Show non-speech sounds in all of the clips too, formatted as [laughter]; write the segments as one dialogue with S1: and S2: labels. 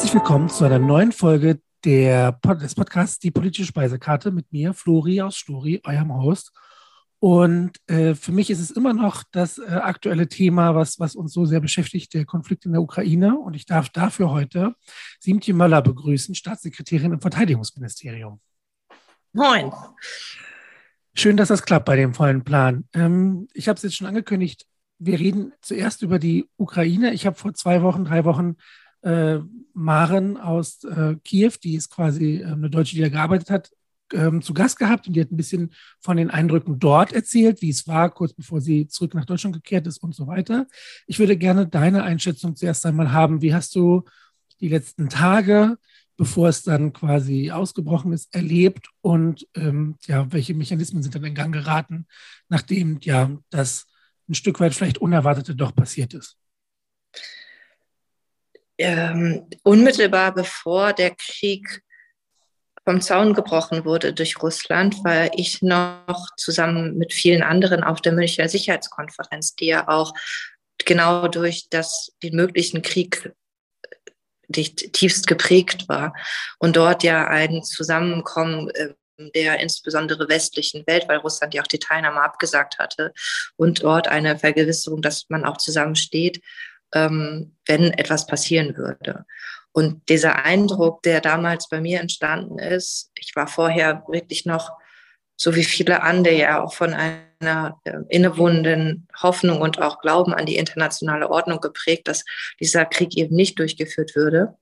S1: Herzlich willkommen zu einer neuen Folge der des Podcasts Die politische Speisekarte mit mir, Flori aus Stori, eurem Host. Und äh, für mich ist es immer noch das äh, aktuelle Thema, was, was uns so sehr beschäftigt, der Konflikt in der Ukraine. Und ich darf dafür heute Siemtje Möller begrüßen, Staatssekretärin im Verteidigungsministerium.
S2: Moin.
S1: Schön, dass das klappt bei dem vollen Plan. Ähm, ich habe es jetzt schon angekündigt. Wir reden zuerst über die Ukraine. Ich habe vor zwei Wochen, drei Wochen äh, Maren aus äh, Kiew, die ist quasi äh, eine Deutsche, die da gearbeitet hat, ähm, zu Gast gehabt und die hat ein bisschen von den Eindrücken dort erzählt, wie es war, kurz bevor sie zurück nach Deutschland gekehrt ist und so weiter. Ich würde gerne deine Einschätzung zuerst einmal haben. Wie hast du die letzten Tage, bevor es dann quasi ausgebrochen ist, erlebt und ähm, ja, welche Mechanismen sind dann in Gang geraten, nachdem ja das ein Stück weit vielleicht Unerwartete doch passiert ist?
S2: Ähm, unmittelbar bevor der Krieg vom Zaun gebrochen wurde durch Russland, war ich noch zusammen mit vielen anderen auf der Münchner Sicherheitskonferenz, die ja auch genau durch das, den möglichen Krieg tiefst geprägt war und dort ja ein Zusammenkommen äh, der insbesondere westlichen Welt, weil Russland ja auch die Teilnahme abgesagt hatte und dort eine Vergewisserung, dass man auch zusammensteht, ähm, wenn etwas passieren würde. Und dieser Eindruck, der damals bei mir entstanden ist, ich war vorher wirklich noch, so wie viele andere, ja auch von einer äh, innewohnenden Hoffnung und auch Glauben an die internationale Ordnung geprägt, dass dieser Krieg eben nicht durchgeführt würde.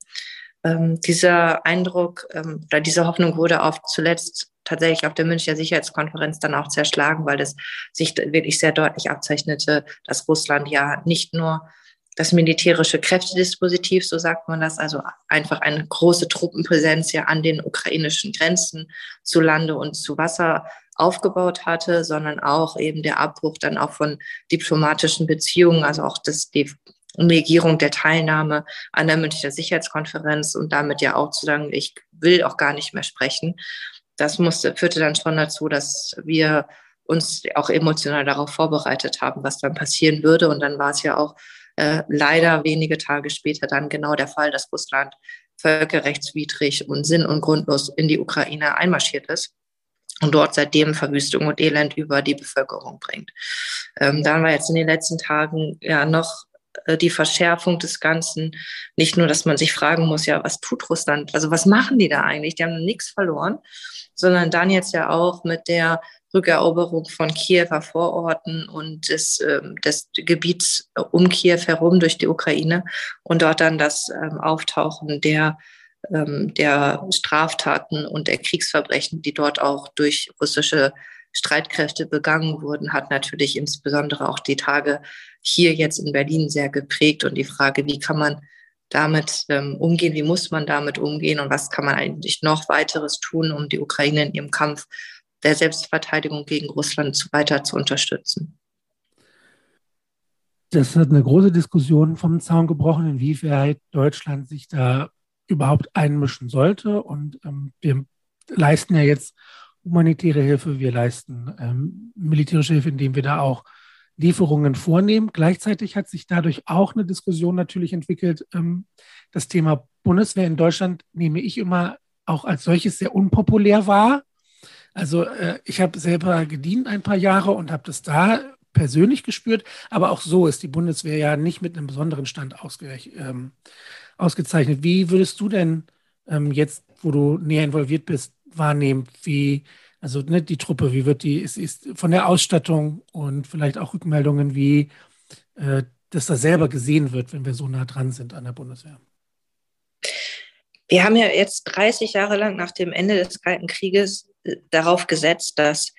S2: Ähm, dieser Eindruck ähm, oder diese Hoffnung wurde auch zuletzt tatsächlich auf der Münchner Sicherheitskonferenz dann auch zerschlagen, weil es sich wirklich sehr deutlich abzeichnete, dass Russland ja nicht nur das militärische Kräftedispositiv, so sagt man das, also einfach eine große Truppenpräsenz ja an den ukrainischen Grenzen zu Lande und zu Wasser aufgebaut hatte, sondern auch eben der Abbruch dann auch von diplomatischen Beziehungen, also auch das, die Negierung der Teilnahme an der Münchner Sicherheitskonferenz und damit ja auch zu sagen, ich will auch gar nicht mehr sprechen. Das musste, führte dann schon dazu, dass wir uns auch emotional darauf vorbereitet haben, was dann passieren würde. Und dann war es ja auch äh, leider wenige Tage später dann genau der Fall, dass Russland völkerrechtswidrig und sinn- und grundlos in die Ukraine einmarschiert ist und dort seitdem Verwüstung und Elend über die Bevölkerung bringt. Ähm, dann war jetzt in den letzten Tagen ja noch äh, die Verschärfung des Ganzen. Nicht nur, dass man sich fragen muss, ja, was tut Russland? Also was machen die da eigentlich? Die haben nichts verloren, sondern dann jetzt ja auch mit der Rückeroberung von Kiewer Vororten und des, ähm, des Gebiets um Kiew herum durch die Ukraine und dort dann das ähm, Auftauchen der, ähm, der Straftaten und der Kriegsverbrechen, die dort auch durch russische Streitkräfte begangen wurden, hat natürlich insbesondere auch die Tage hier jetzt in Berlin sehr geprägt und die Frage, wie kann man damit ähm, umgehen, wie muss man damit umgehen und was kann man eigentlich noch weiteres tun, um die Ukraine in ihrem Kampf der Selbstverteidigung gegen Russland weiter zu unterstützen.
S1: Das hat eine große Diskussion vom Zaun gebrochen, inwieweit Deutschland sich da überhaupt einmischen sollte. Und ähm, wir leisten ja jetzt humanitäre Hilfe, wir leisten ähm, militärische Hilfe, indem wir da auch Lieferungen vornehmen. Gleichzeitig hat sich dadurch auch eine Diskussion natürlich entwickelt. Ähm, das Thema Bundeswehr in Deutschland nehme ich immer auch als solches sehr unpopulär wahr. Also äh, ich habe selber gedient ein paar Jahre und habe das da persönlich gespürt, aber auch so ist die Bundeswehr ja nicht mit einem besonderen Stand ausge ähm, ausgezeichnet. Wie würdest du denn ähm, jetzt, wo du näher involviert bist, wahrnehmen, wie also ne, die Truppe, wie wird die, ist, ist von der Ausstattung und vielleicht auch Rückmeldungen, wie äh, das da selber gesehen wird, wenn wir so nah dran sind an der Bundeswehr?
S2: Wir haben ja jetzt 30 Jahre lang nach dem Ende des Kalten Krieges darauf gesetzt, dass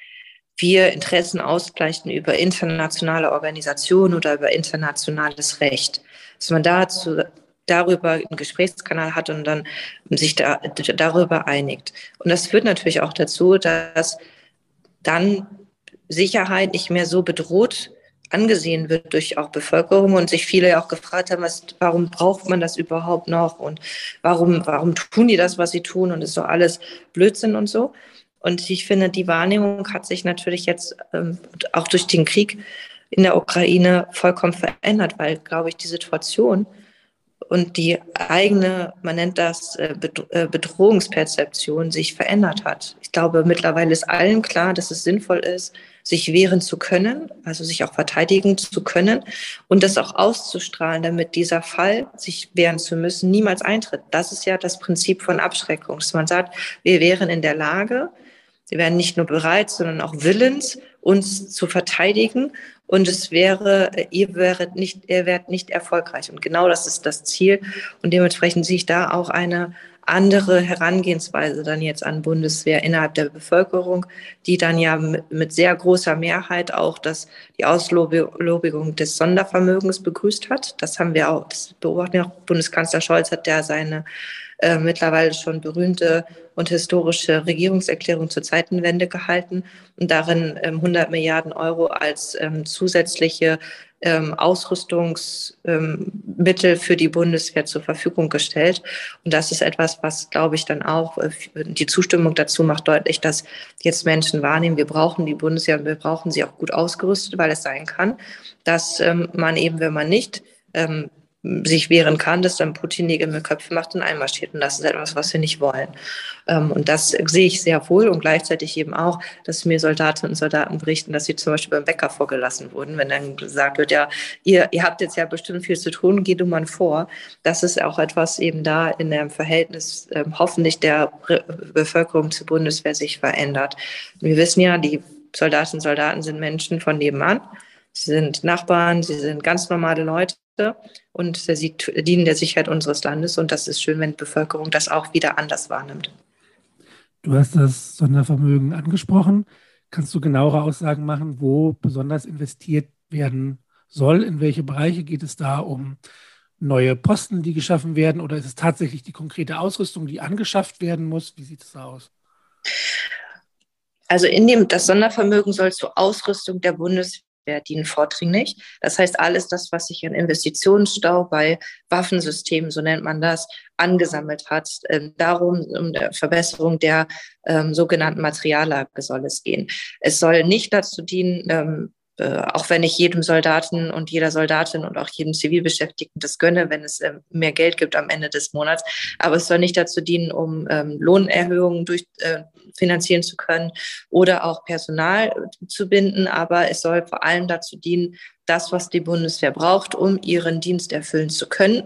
S2: wir Interessen ausgleichen über internationale Organisationen oder über internationales Recht. Dass man dazu darüber einen Gesprächskanal hat und dann sich da, darüber einigt. Und das führt natürlich auch dazu, dass dann Sicherheit nicht mehr so bedroht angesehen wird durch auch Bevölkerung und sich viele auch gefragt haben, was, warum braucht man das überhaupt noch und warum, warum tun die das, was sie tun und ist so alles Blödsinn und so. Und ich finde, die Wahrnehmung hat sich natürlich jetzt ähm, auch durch den Krieg in der Ukraine vollkommen verändert, weil, glaube ich, die Situation und die eigene, man nennt das äh, äh, Bedrohungsperzeption, sich verändert hat. Ich glaube, mittlerweile ist allen klar, dass es sinnvoll ist, sich wehren zu können, also sich auch verteidigen zu können und das auch auszustrahlen, damit dieser Fall, sich wehren zu müssen, niemals eintritt. Das ist ja das Prinzip von Abschreckung. Dass man sagt, wir wären in der Lage, wir wären nicht nur bereit, sondern auch willens, uns zu verteidigen. Und es wäre, ihr wäret nicht, ihr wärt nicht erfolgreich. Und genau das ist das Ziel. Und dementsprechend sehe ich da auch eine andere Herangehensweise dann jetzt an Bundeswehr innerhalb der Bevölkerung, die dann ja mit sehr großer Mehrheit auch das, die Auslobigung des Sondervermögens begrüßt hat. Das haben wir auch, das beobachten wir auch. Bundeskanzler Scholz hat ja seine äh, mittlerweile schon berühmte und historische Regierungserklärung zur Zeitenwende gehalten und darin ähm, 100 Milliarden Euro als ähm, zusätzliche ähm, Ausrüstungsmittel für die Bundeswehr zur Verfügung gestellt. Und das ist etwas, was, glaube ich, dann auch äh, die Zustimmung dazu macht deutlich, dass jetzt Menschen wahrnehmen, wir brauchen die Bundeswehr und wir brauchen sie auch gut ausgerüstet, weil es sein kann, dass ähm, man eben, wenn man nicht ähm, sich wehren kann, dass dann Putin Nägel mit Köpfen macht und einmarschiert. Und das ist etwas, was wir nicht wollen. Ähm, und das sehe ich sehr wohl und gleichzeitig eben auch, dass mir Soldatinnen und Soldaten berichten, dass sie zum Beispiel beim Bäcker vorgelassen wurden, wenn dann gesagt wird, ja, ihr, ihr habt jetzt ja bestimmt viel zu tun, geht du mal vor. Das ist auch etwas eben da in dem Verhältnis ähm, hoffentlich der Bevölkerung zur Bundeswehr sich verändert. Wir wissen ja, die Soldatinnen und Soldaten sind Menschen von nebenan. Sie sind Nachbarn, sie sind ganz normale Leute und sie dienen der Sicherheit unseres Landes. Und das ist schön, wenn die Bevölkerung das auch wieder anders wahrnimmt.
S1: Du hast das Sondervermögen angesprochen. Kannst du genauere Aussagen machen, wo besonders investiert werden soll? In welche Bereiche geht es da um neue Posten, die geschaffen werden? Oder ist es tatsächlich die konkrete Ausrüstung, die angeschafft werden muss? Wie sieht es aus?
S2: Also in dem, das Sondervermögen soll zur Ausrüstung der Bundeswehr dienen vordringlich. Das heißt, alles das, was sich an Investitionsstau bei Waffensystemen, so nennt man das, angesammelt hat, äh, darum um der Verbesserung der ähm, sogenannten Materiallage soll es gehen. Es soll nicht dazu dienen, ähm, äh, auch wenn ich jedem Soldaten und jeder Soldatin und auch jedem Zivilbeschäftigten das gönne, wenn es äh, mehr Geld gibt am Ende des Monats. Aber es soll nicht dazu dienen, um ähm, Lohnerhöhungen durch, äh, finanzieren zu können oder auch Personal zu binden. Aber es soll vor allem dazu dienen, das, was die Bundeswehr braucht, um ihren Dienst erfüllen zu können,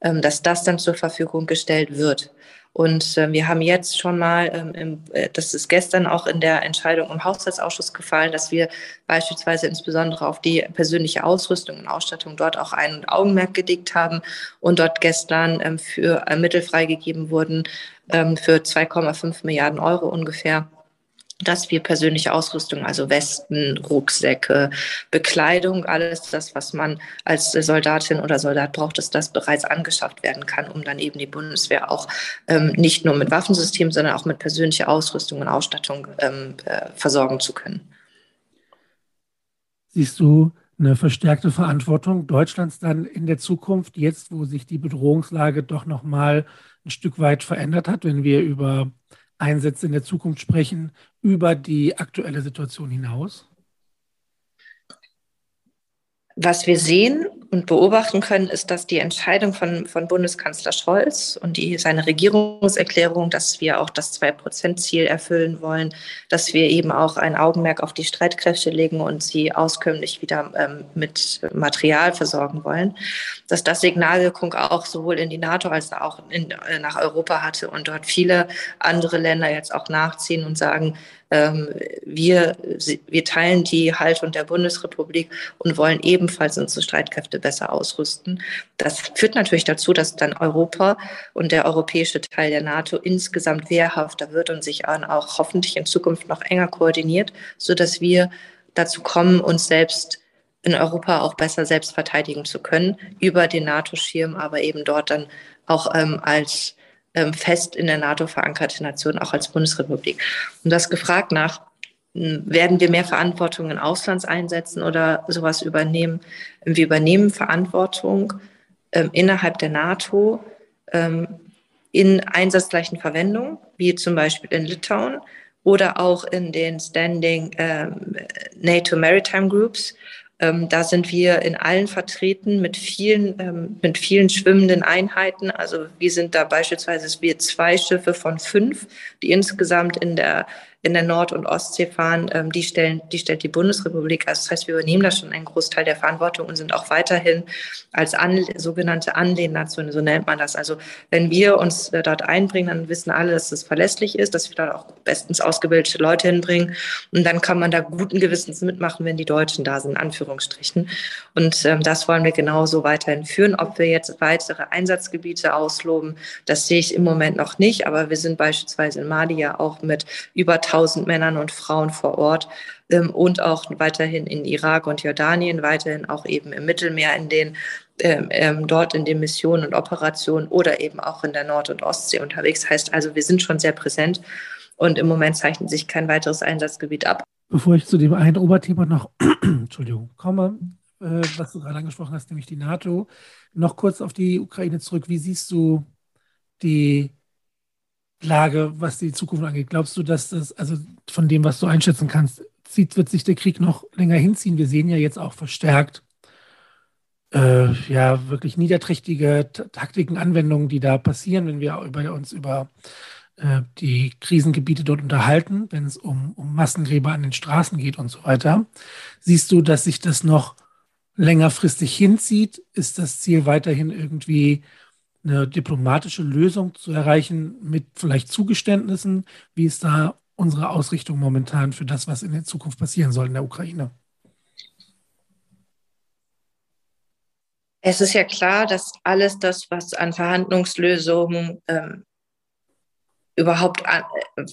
S2: ähm, dass das dann zur Verfügung gestellt wird. Und äh, wir haben jetzt schon mal, ähm, im, äh, das ist gestern auch in der Entscheidung im Haushaltsausschuss gefallen, dass wir beispielsweise insbesondere auf die persönliche Ausrüstung und Ausstattung dort auch ein Augenmerk gelegt haben und dort gestern ähm, für äh, Mittel freigegeben wurden ähm, für 2,5 Milliarden Euro ungefähr dass wir persönliche Ausrüstung, also Westen, Rucksäcke, Bekleidung, alles das, was man als Soldatin oder Soldat braucht, dass das bereits angeschafft werden kann, um dann eben die Bundeswehr auch ähm, nicht nur mit Waffensystemen, sondern auch mit persönlicher Ausrüstung und Ausstattung ähm, äh, versorgen zu können.
S1: Siehst du eine verstärkte Verantwortung Deutschlands dann in der Zukunft, jetzt wo sich die Bedrohungslage doch noch mal ein Stück weit verändert hat, wenn wir über Einsätze in der Zukunft sprechen, über die aktuelle Situation hinaus?
S2: Was wir sehen und beobachten können, ist, dass die Entscheidung von, von Bundeskanzler Scholz und die, seine Regierungserklärung, dass wir auch das Zwei-Prozent-Ziel erfüllen wollen, dass wir eben auch ein Augenmerk auf die Streitkräfte legen und sie auskömmlich wieder ähm, mit Material versorgen wollen, dass das Signalwirkung auch sowohl in die NATO als auch in, nach Europa hatte und dort viele andere Länder jetzt auch nachziehen und sagen, wir, wir teilen die Haltung der Bundesrepublik und wollen ebenfalls unsere Streitkräfte besser ausrüsten. Das führt natürlich dazu, dass dann Europa und der europäische Teil der NATO insgesamt wehrhafter wird und sich auch hoffentlich in Zukunft noch enger koordiniert, sodass wir dazu kommen, uns selbst in Europa auch besser selbst verteidigen zu können, über den NATO-Schirm, aber eben dort dann auch ähm, als ähm, fest in der NATO verankerte Nation, auch als Bundesrepublik. Und das gefragt nach, werden wir mehr Verantwortung in Auslandseinsätzen oder sowas übernehmen? Wir übernehmen Verantwortung ähm, innerhalb der NATO ähm, in einsatzgleichen Verwendungen, wie zum Beispiel in Litauen oder auch in den Standing ähm, NATO Maritime Groups Ähm, da sind wir in allen vertreten mit vielen, ähm, mit vielen schwimmenden Einheiten. Also wir sind da beispielsweise wir zwei Schiffe von fünf, die insgesamt in der in der Nord- und Ostsee fahren, ähm, die, stellen, die stellt die Bundesrepublik. Also das heißt, wir übernehmen da schon einen Großteil der Verantwortung und sind auch weiterhin als an, sogenannte Anlehnnation, so nennt man das. Also wenn wir uns äh, dort einbringen, dann wissen alle, dass es verlässlich ist, dass wir dort auch bestens ausgebildete Leute hinbringen. Und dann kann man da guten Gewissens mitmachen, wenn die Deutschen da sind, in Anführungsstrichen. Und ähm, das wollen wir genauso weiterhin führen. Ob wir jetzt weitere Einsatzgebiete ausloben, das sehe ich im Moment noch nicht. Aber wir sind beispielsweise in Mali ja auch mit über 1000 Männern und Frauen vor Ort ähm, und auch weiterhin in Irak und Jordanien, weiterhin auch eben im Mittelmeer in den ähm, ähm, dort in den Missionen und Operationen oder eben auch in der Nord- und Ostsee unterwegs. Heißt also, wir sind schon sehr präsent und im Moment zeichnet sich kein weiteres Einsatzgebiet ab.
S1: Bevor ich zu dem einen Oberthema noch [clears throat] Entschuldigung, komme, äh, was du gerade angesprochen hast, nämlich die NATO, noch kurz auf die Ukraine zurück. Wie siehst du die Lage, was die Zukunft angeht? Glaubst du, dass das, also von dem, was du einschätzen kannst, zieht, wird sich der Krieg noch länger hinziehen? Wir sehen ja jetzt auch verstärkt, äh, ja, wirklich niederträchtige Taktiken, Anwendungen, die da passieren, wenn wir über uns über äh, die Krisengebiete dort unterhalten, wenn es um, um Massengräber an den Straßen geht und so weiter. Siehst du, dass sich das noch längerfristig hinzieht? Ist das Ziel weiterhin irgendwie eine diplomatische Lösung zu erreichen mit vielleicht Zugeständnissen? Wie ist da unsere Ausrichtung momentan für das, was in der Zukunft passieren soll in der Ukraine?
S2: Es ist ja klar, dass alles das, was an Verhandlungslösungen ähm, überhaupt an,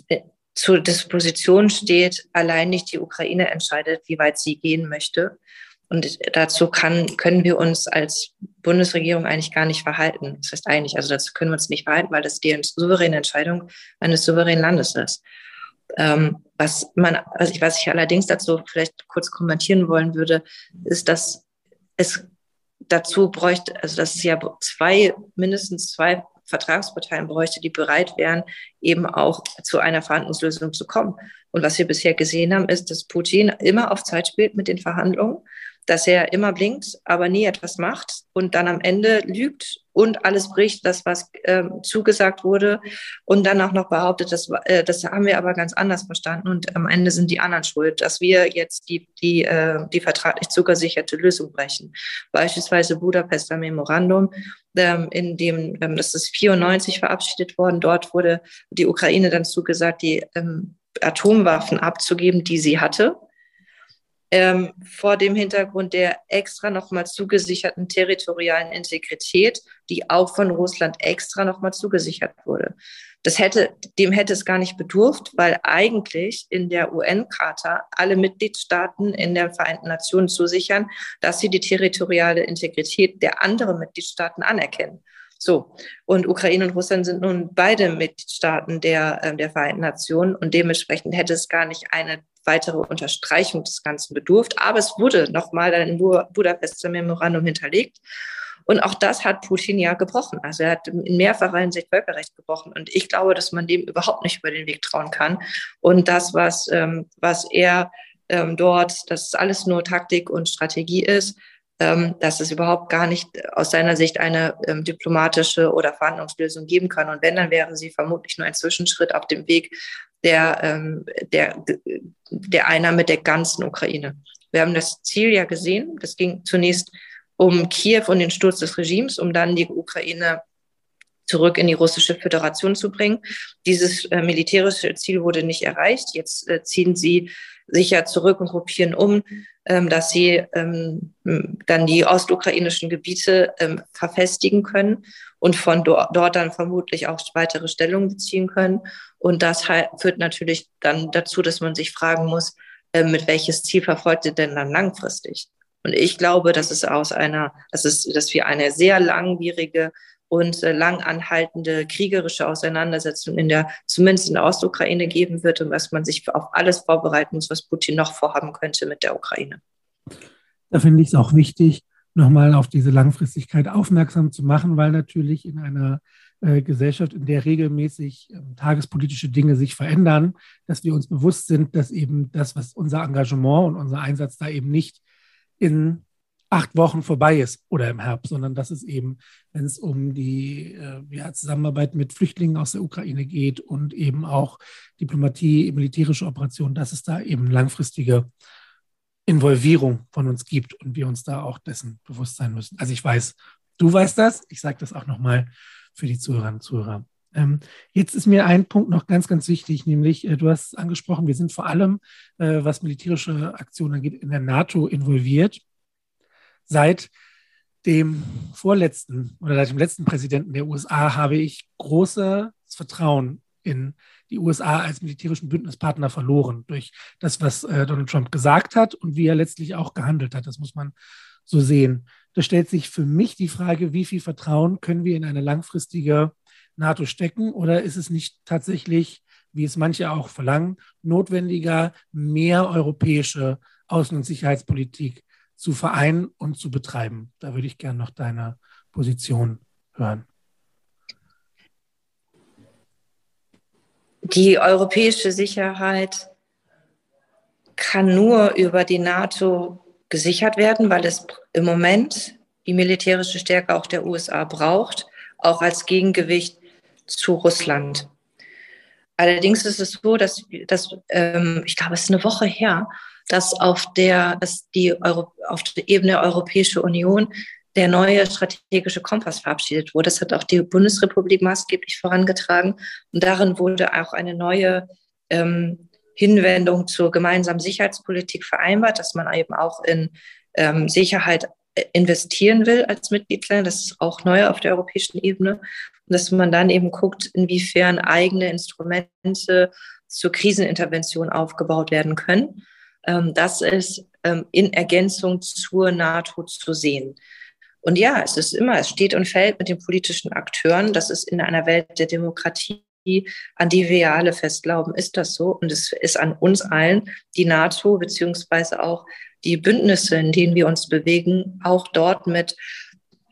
S2: äh, zur Disposition steht, allein nicht die Ukraine entscheidet, wie weit sie gehen möchte. Und dazu kann, können wir uns als Bundesregierung eigentlich gar nicht verhalten. Das heißt eigentlich, also dazu können wir uns nicht verhalten, weil das die souveräne Entscheidung eines souveränen Landes ist. Ähm, was man, also ich, was ich allerdings dazu vielleicht kurz kommentieren wollen würde, ist, dass es dazu bräuchte, also dass es ja zwei, mindestens zwei Vertragsparteien bräuchte, die bereit wären, eben auch zu einer Verhandlungslösung zu kommen. Und was wir bisher gesehen haben, ist, dass Putin immer auf Zeit spielt mit den Verhandlungen dass er immer blinkt, aber nie etwas macht und dann am Ende lügt und alles bricht, das, was äh, zugesagt wurde und dann auch noch behauptet, das, äh, das haben wir aber ganz anders verstanden und am Ende sind die anderen schuld, dass wir jetzt die, die, äh, die vertraglich zugesicherte Lösung brechen. Beispielsweise Budapester Memorandum, ähm, in dem, ähm, das ist 94 verabschiedet worden, dort wurde die Ukraine dann zugesagt, die ähm, Atomwaffen abzugeben, die sie hatte ähm, vor dem Hintergrund der extra nochmal zugesicherten territorialen Integrität, die auch von Russland extra nochmal zugesichert wurde. Das hätte, dem hätte es gar nicht bedurft, weil eigentlich in der UN-Charta alle Mitgliedstaaten in der Vereinten Nationen zusichern, dass sie die territoriale Integrität der anderen Mitgliedstaaten anerkennen. So, und Ukraine und Russland sind nun beide Mitgliedstaaten der, äh, der Vereinten Nationen und dementsprechend hätte es gar nicht eine weitere Unterstreichung des Ganzen bedurft. Aber es wurde nochmal dann im Budapester Memorandum hinterlegt. Und auch das hat Putin ja gebrochen. Also er hat in mehrfacher Hinsicht Völkerrecht gebrochen. Und ich glaube, dass man dem überhaupt nicht über den Weg trauen kann. Und das, was, ähm, was er ähm, dort, dass alles nur Taktik und Strategie ist, ähm, dass es überhaupt gar nicht aus seiner Sicht eine ähm, diplomatische oder Verhandlungslösung geben kann. Und wenn, dann wäre sie vermutlich nur ein Zwischenschritt auf dem Weg der, ähm, der, der Einnahme der ganzen Ukraine. Wir haben das Ziel ja gesehen. Das ging zunächst um Kiew und den Sturz des Regimes, um dann die Ukraine zurück in die russische Föderation zu bringen. Dieses äh, militärische Ziel wurde nicht erreicht. Jetzt äh, ziehen sie sich ja zurück und gruppieren um, ähm, dass sie ähm, dann die ostukrainischen Gebiete ähm, verfestigen können und von do dort dann vermutlich auch weitere Stellungen beziehen können. Und das führt natürlich dann dazu, dass man sich fragen muss, äh, mit welches Ziel verfolgt ihr denn dann langfristig? Und ich glaube, dass es aus einer, dass es, dass wir eine sehr langwierige und äh, lang anhaltende kriegerische Auseinandersetzung in der, zumindest in der Ostukraine geben wird und dass man sich auf alles vorbereiten muss, was Putin noch vorhaben könnte mit der Ukraine.
S1: Da finde ich es auch wichtig, nochmal auf diese Langfristigkeit aufmerksam zu machen, weil natürlich in einer äh, Gesellschaft, in der regelmäßig äh, tagespolitische Dinge sich verändern, dass wir uns bewusst sind, dass eben das, was unser Engagement und unser Einsatz da eben nicht in acht Wochen vorbei ist oder im Herbst, sondern dass es eben, wenn es um die äh, ja, Zusammenarbeit mit Flüchtlingen aus der Ukraine geht und eben auch Diplomatie, militärische Operationen, dass es da eben langfristige Involvierung von uns gibt und wir uns da auch dessen bewusst sein müssen. Also ich weiß, du weißt das, ich sage das auch nochmal für die Zuhörerinnen und Zuhörer. Ähm, jetzt ist mir ein Punkt noch ganz, ganz wichtig, nämlich äh, du hast angesprochen, wir sind vor allem, äh, was militärische Aktionen angeht, in der NATO involviert seit dem vorletzten oder seit dem letzten Präsidenten der USA habe ich großes Vertrauen in die USA als militärischen Bündnispartner verloren durch das, was äh, Donald Trump gesagt hat und wie er letztlich auch gehandelt hat. Das muss man so sehen. Da stellt sich für mich die Frage, wie viel Vertrauen können wir in eine langfristige NATO stecken oder ist es nicht tatsächlich, wie es manche auch verlangen, notwendiger, mehr europäische Außen- und Sicherheitspolitik zu vereinen und zu betreiben. Da würde ich gerne noch deine Position hören.
S2: Die europäische Sicherheit kann nur über die NATO gesichert werden, weil es im Moment die militärische Stärke auch der USA braucht, auch als Gegengewicht zu Russland. Allerdings ist es so, dass, dass ähm, ich glaube, es ist eine Woche her, dass auf der, dass die Euro, auf der Ebene der Europäischen Union der neue strategische Kompass verabschiedet wurde. Das hat auch die Bundesrepublik maßgeblich vorangetragen. Und darin wurde auch eine neue ähm, Hinwendung zur gemeinsamen Sicherheitspolitik vereinbart, dass man eben auch in ähm, Sicherheit äh, investieren will als Mitgliedsland. Das ist auch neu auf der europäischen Ebene. Und dass man dann eben guckt, inwiefern eigene Instrumente zur Krisenintervention aufgebaut werden können. Ähm, das ist ähm, in Ergänzung zur NATO zu sehen. Und ja, es ist immer, es steht und fällt mit den politischen Akteuren. Das ist in einer Welt der Demokratie, an die wir ja alle fest glauben, ist das so. Und es ist an uns allen, die NATO beziehungsweise auch die Bündnisse, in denen wir uns bewegen, auch dort mit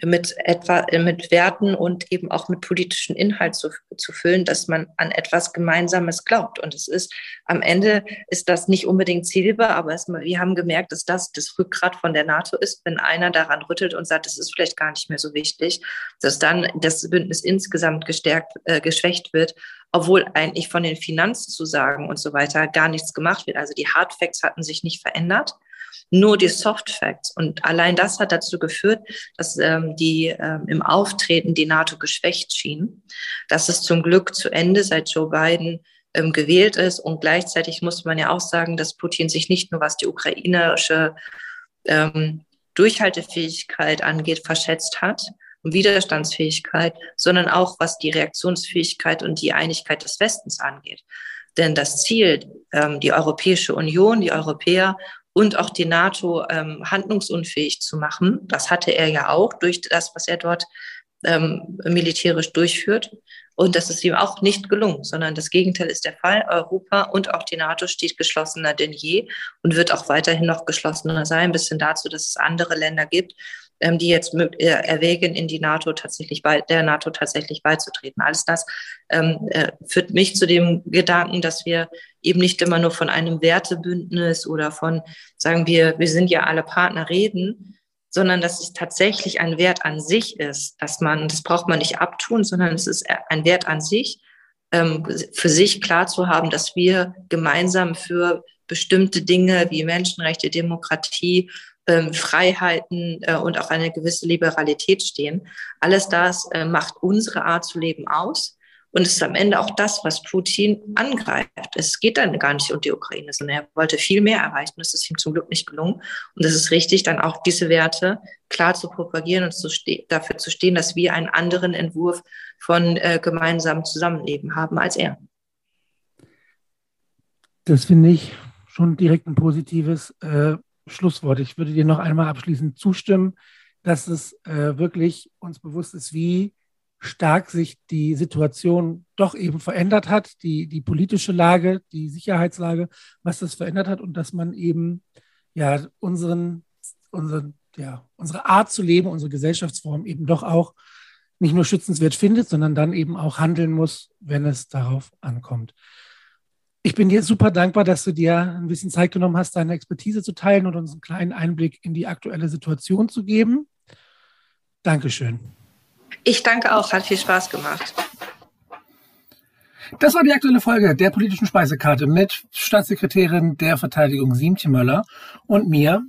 S2: mit etwa äh, mit Werten und eben auch mit politischen Inhalt zu, zu füllen, dass man an etwas Gemeinsames glaubt. Und es ist am Ende ist das nicht unbedingt zielbar, aber es, wir haben gemerkt, dass das das Rückgrat von der NATO ist, wenn einer daran rüttelt und sagt, es ist vielleicht gar nicht mehr so wichtig, dass dann das Bündnis insgesamt gestärkt, äh, geschwächt wird, obwohl eigentlich von den Finanzzusagen und so weiter gar nichts gemacht wird. Also die Hard Facts hatten sich nicht verändert nur die Soft Facts. Und allein das hat dazu geführt, dass ähm, die ähm, im Auftreten die NATO geschwächt schien. Das ist zum Glück zu Ende, seit Joe Biden ähm, gewählt ist. Und gleichzeitig muss man ja auch sagen, dass Putin sich nicht nur was die ukrainische ähm, Durchhaltefähigkeit angeht, verschätzt hat und Widerstandsfähigkeit, sondern auch was die Reaktionsfähigkeit und die Einigkeit des Westens angeht. Denn das Ziel, ähm, die Europäische Union, die Europäer und auch die NATO ähm, handlungsunfähig zu machen. Das hatte er ja auch durch das, was er dort ähm, militärisch durchführt. Und das ist ihm auch nicht gelungen, sondern das Gegenteil ist der Fall. Europa und auch die NATO steht geschlossener denn je und wird auch weiterhin noch geschlossener sein, bis hin dazu, dass es andere Länder gibt, ähm, die jetzt äh, erwägen, in die NATO tatsächlich bei, der NATO tatsächlich beizutreten. Alles das ähm, äh, führt mich zu dem Gedanken, dass wir eben nicht immer nur von einem Wertebündnis oder von, sagen wir, wir sind ja alle Partner reden, sondern dass es tatsächlich ein Wert an sich ist, dass man, das braucht man nicht abtun, sondern es ist ein Wert an sich, ähm, für sich klar zu haben, dass wir gemeinsam für bestimmte Dinge wie Menschenrechte, Demokratie, ähm, Freiheiten äh, und auch eine gewisse Liberalität stehen. Alles das äh, macht unsere Art zu leben aus. Und es ist am Ende auch das, was Putin angreift. Es geht dann gar nicht um die Ukraine, sondern er wollte viel mehr erreichen. Das ist ihm zum Glück nicht gelungen. Und es ist richtig, dann auch diese Werte klar zu propagieren und zu dafür zu stehen, dass wir einen anderen Entwurf von äh, gemeinsamem Zusammenleben haben als er.
S1: Das finde ich schon direkt ein positives äh, Schlusswort. Ich würde dir noch einmal abschließend zustimmen, dass es äh, wirklich uns bewusst ist, wie stark sich die Situation doch eben verändert hat, die, die politische Lage, die Sicherheitslage, was das verändert hat und dass man eben ja unseren, unseren, ja, unsere Art zu leben, unsere Gesellschaftsform eben doch auch nicht nur schützenswert findet, sondern dann eben auch handeln muss, wenn es darauf ankommt. Ich bin dir super dankbar, dass du dir ein bisschen Zeit genommen hast, deine Expertise zu teilen und uns einen kleinen Einblick in die aktuelle Situation zu geben. Dankeschön.
S2: Ich danke auch, hat viel Spaß gemacht.
S1: Das war die aktuelle Folge der politischen Speisekarte mit Staatssekretärin der Verteidigung Siemtje Möller und mir.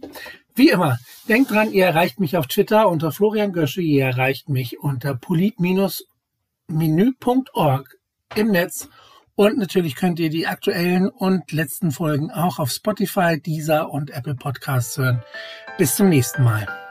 S1: Wie immer, denkt dran, ihr erreicht mich auf Twitter unter Florian Gösche, ihr erreicht mich unter polit-menü.org im Netz und natürlich könnt ihr die aktuellen und letzten Folgen auch auf Spotify, Deezer und Apple Podcasts hören. Bis zum nächsten Mal.